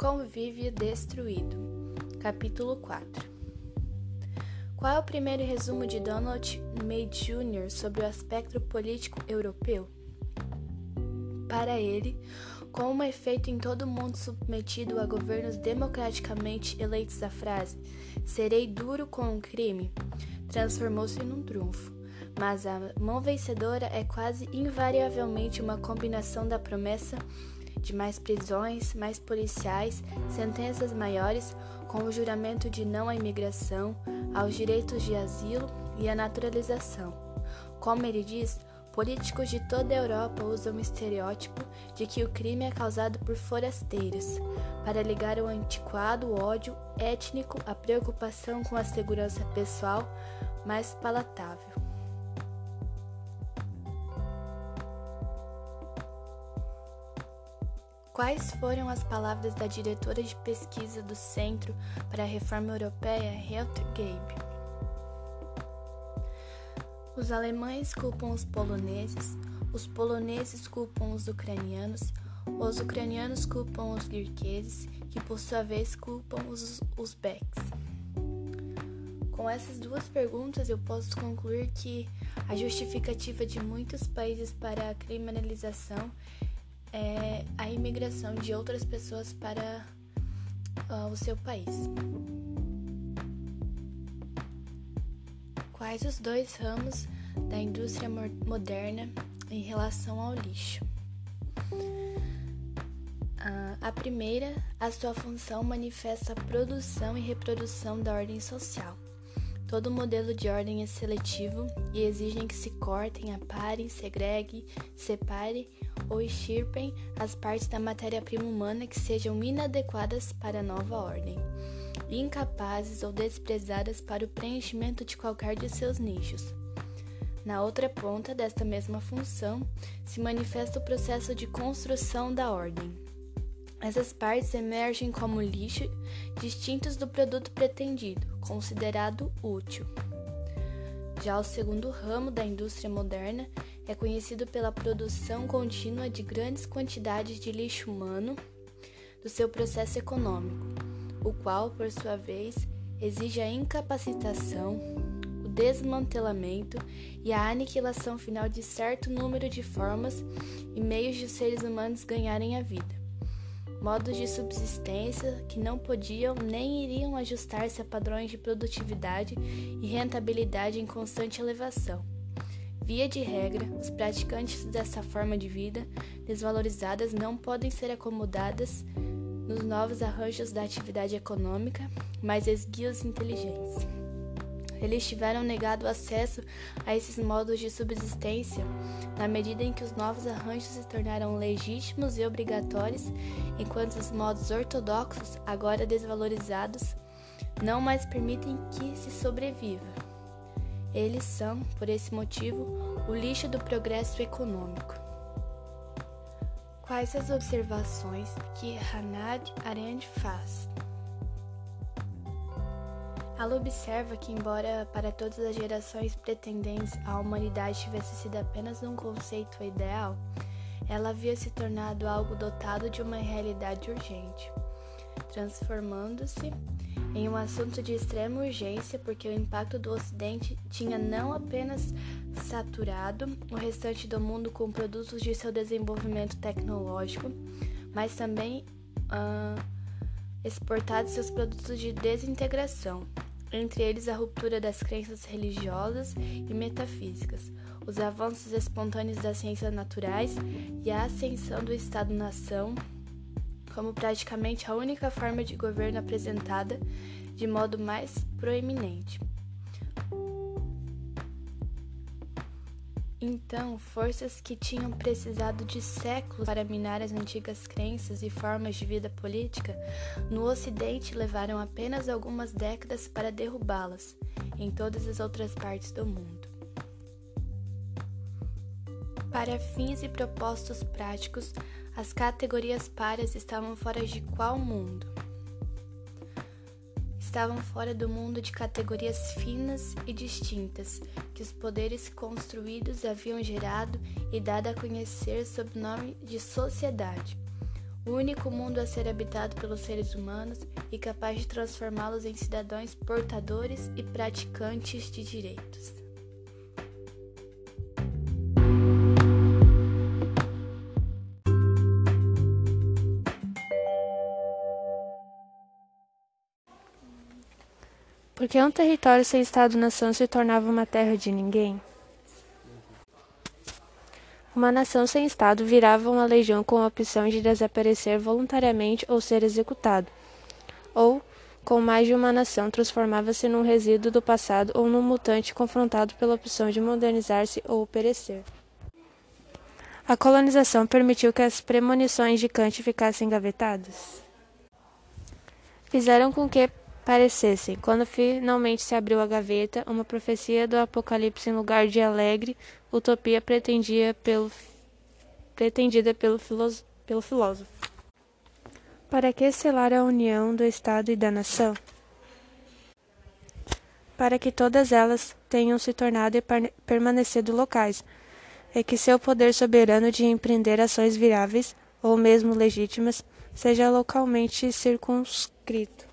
Convívio Destruído, Capítulo 4 Qual é o primeiro resumo de Donald May Jr. sobre o aspecto político europeu? Para ele, como é feito em todo mundo submetido a governos democraticamente eleitos, a frase serei duro com o crime transformou-se num trunfo. Mas a mão vencedora é quase invariavelmente uma combinação da promessa de mais prisões, mais policiais, sentenças maiores, com o juramento de não à imigração, aos direitos de asilo e à naturalização. Como ele diz, políticos de toda a Europa usam o estereótipo de que o crime é causado por forasteiros, para ligar o antiquado ódio étnico à preocupação com a segurança pessoal mais palatável. Quais foram as palavras da diretora de pesquisa do Centro para a Reforma Europeia, Helmut Gabe? Os alemães culpam os poloneses, os poloneses culpam os ucranianos, os ucranianos culpam os guirqueses, que por sua vez culpam os uzbeques. Com essas duas perguntas, eu posso concluir que a justificativa de muitos países para a criminalização é a imigração de outras pessoas para uh, o seu país. Quais os dois ramos da indústria moderna em relação ao lixo? Uh, a primeira, a sua função manifesta a produção e reprodução da ordem social. Todo modelo de ordem é seletivo e exigem que se cortem, aparem, segreguem, separem ou extirpem as partes da matéria-prima humana que sejam inadequadas para a nova ordem, incapazes ou desprezadas para o preenchimento de qualquer de seus nichos. Na outra ponta desta mesma função se manifesta o processo de construção da ordem. Essas partes emergem como lixo distintos do produto pretendido, considerado útil. Já o segundo ramo da indústria moderna é conhecido pela produção contínua de grandes quantidades de lixo humano do seu processo econômico, o qual, por sua vez, exige a incapacitação, o desmantelamento e a aniquilação final de certo número de formas e meios de seres humanos ganharem a vida modos de subsistência que não podiam nem iriam ajustar-se a padrões de produtividade e rentabilidade em constante elevação. Via de regra, os praticantes dessa forma de vida desvalorizadas não podem ser acomodadas nos novos arranjos da atividade econômica, mas esguios inteligentes. Eles tiveram negado acesso a esses modos de subsistência na medida em que os novos arranjos se tornaram legítimos e obrigatórios, enquanto os modos ortodoxos, agora desvalorizados, não mais permitem que se sobreviva. Eles são, por esse motivo, o lixo do progresso econômico. Quais as observações que Hannah Arendt faz? Ela observa que, embora para todas as gerações pretendentes a humanidade tivesse sido apenas um conceito ideal, ela havia se tornado algo dotado de uma realidade urgente, transformando-se em um assunto de extrema urgência porque o impacto do Ocidente tinha não apenas saturado o restante do mundo com produtos de seu desenvolvimento tecnológico, mas também uh, exportado seus produtos de desintegração, entre eles a ruptura das crenças religiosas e metafísicas, os avanços espontâneos das ciências naturais e a ascensão do Estado-nação como praticamente a única forma de governo apresentada de modo mais proeminente. Então, forças que tinham precisado de séculos para minar as antigas crenças e formas de vida política, no Ocidente levaram apenas algumas décadas para derrubá-las em todas as outras partes do mundo. Para fins e propósitos práticos, as categorias párias estavam fora de qual mundo? estavam fora do mundo de categorias finas e distintas que os poderes construídos haviam gerado e dado a conhecer sob o nome de sociedade. o único mundo a ser habitado pelos seres humanos e capaz de transformá-los em cidadãos portadores e praticantes de direitos. Por que um território sem Estado-nação se tornava uma terra de ninguém? Uma nação sem Estado virava uma legião com a opção de desaparecer voluntariamente ou ser executado. Ou, com mais de uma nação, transformava-se num resíduo do passado ou num mutante confrontado pela opção de modernizar-se ou perecer. A colonização permitiu que as premonições de Kant ficassem engavetadas. Fizeram com que parecessem. Quando finalmente se abriu a gaveta, uma profecia do Apocalipse em lugar de alegre utopia pretendia pelo, pretendida pelo, pelo filósofo. Para que selar a união do Estado e da nação? Para que todas elas tenham se tornado e permanecido locais, e que seu poder soberano de empreender ações viáveis, ou mesmo legítimas, seja localmente circunscrito.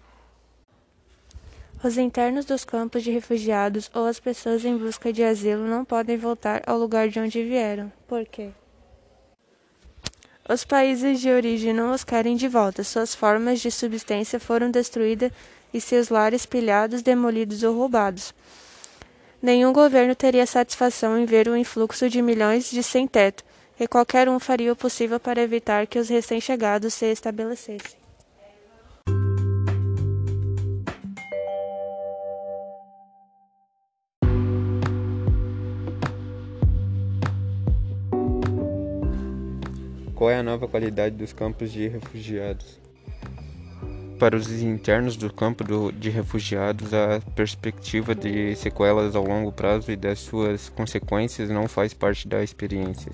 Os internos dos campos de refugiados ou as pessoas em busca de asilo não podem voltar ao lugar de onde vieram. Por quê? Os países de origem não os querem de volta. Suas formas de subsistência foram destruídas e seus lares pilhados, demolidos ou roubados. Nenhum governo teria satisfação em ver o influxo de milhões de sem-teto, e qualquer um faria o possível para evitar que os recém-chegados se estabelecessem. Qual é a nova qualidade dos campos de refugiados? Para os internos do campo de refugiados, a perspectiva de sequelas ao longo prazo e das suas consequências não faz parte da experiência.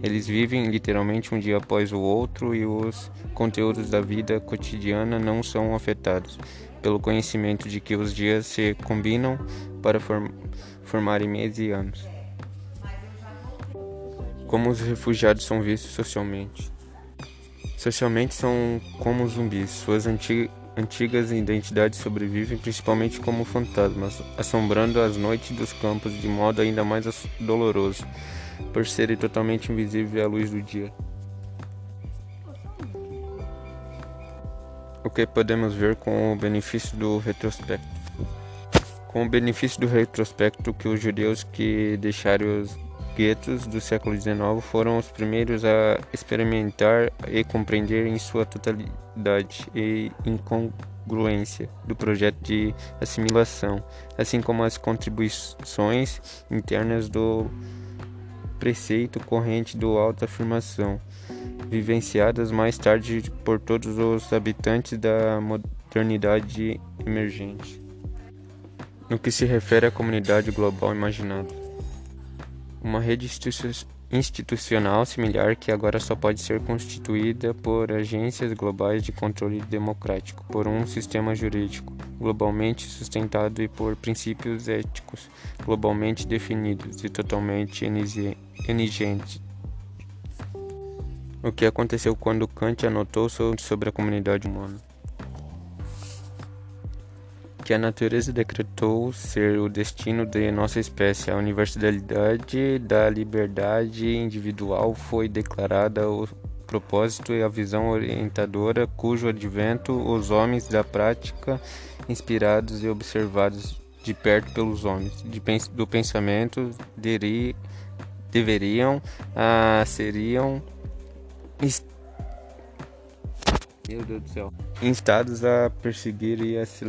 Eles vivem literalmente um dia após o outro e os conteúdos da vida cotidiana não são afetados pelo conhecimento de que os dias se combinam para form formarem meses e anos. Como os refugiados são vistos socialmente? Socialmente são como zumbis. Suas anti antigas identidades sobrevivem principalmente como fantasmas, assombrando as noites dos campos de modo ainda mais doloroso, por serem totalmente invisíveis à luz do dia. O que podemos ver com o benefício do retrospecto? Com o benefício do retrospecto que os judeus que deixaram os guetos do século XIX foram os primeiros a experimentar e compreender em sua totalidade e incongruência do projeto de assimilação, assim como as contribuições internas do preceito corrente do autoafirmação, vivenciadas mais tarde por todos os habitantes da modernidade emergente. No que se refere à comunidade global imaginada uma rede institucional similar que agora só pode ser constituída por agências globais de controle democrático, por um sistema jurídico globalmente sustentado e por princípios éticos globalmente definidos e totalmente exigentes. O que aconteceu quando Kant anotou sobre a comunidade humana? Que a natureza decretou ser o destino de nossa espécie. A universalidade da liberdade individual foi declarada o propósito e a visão orientadora cujo advento os homens da prática, inspirados e observados de perto pelos homens de, do pensamento, deri, deveriam, ah, seriam meu Deus do céu, instados a perseguir e a se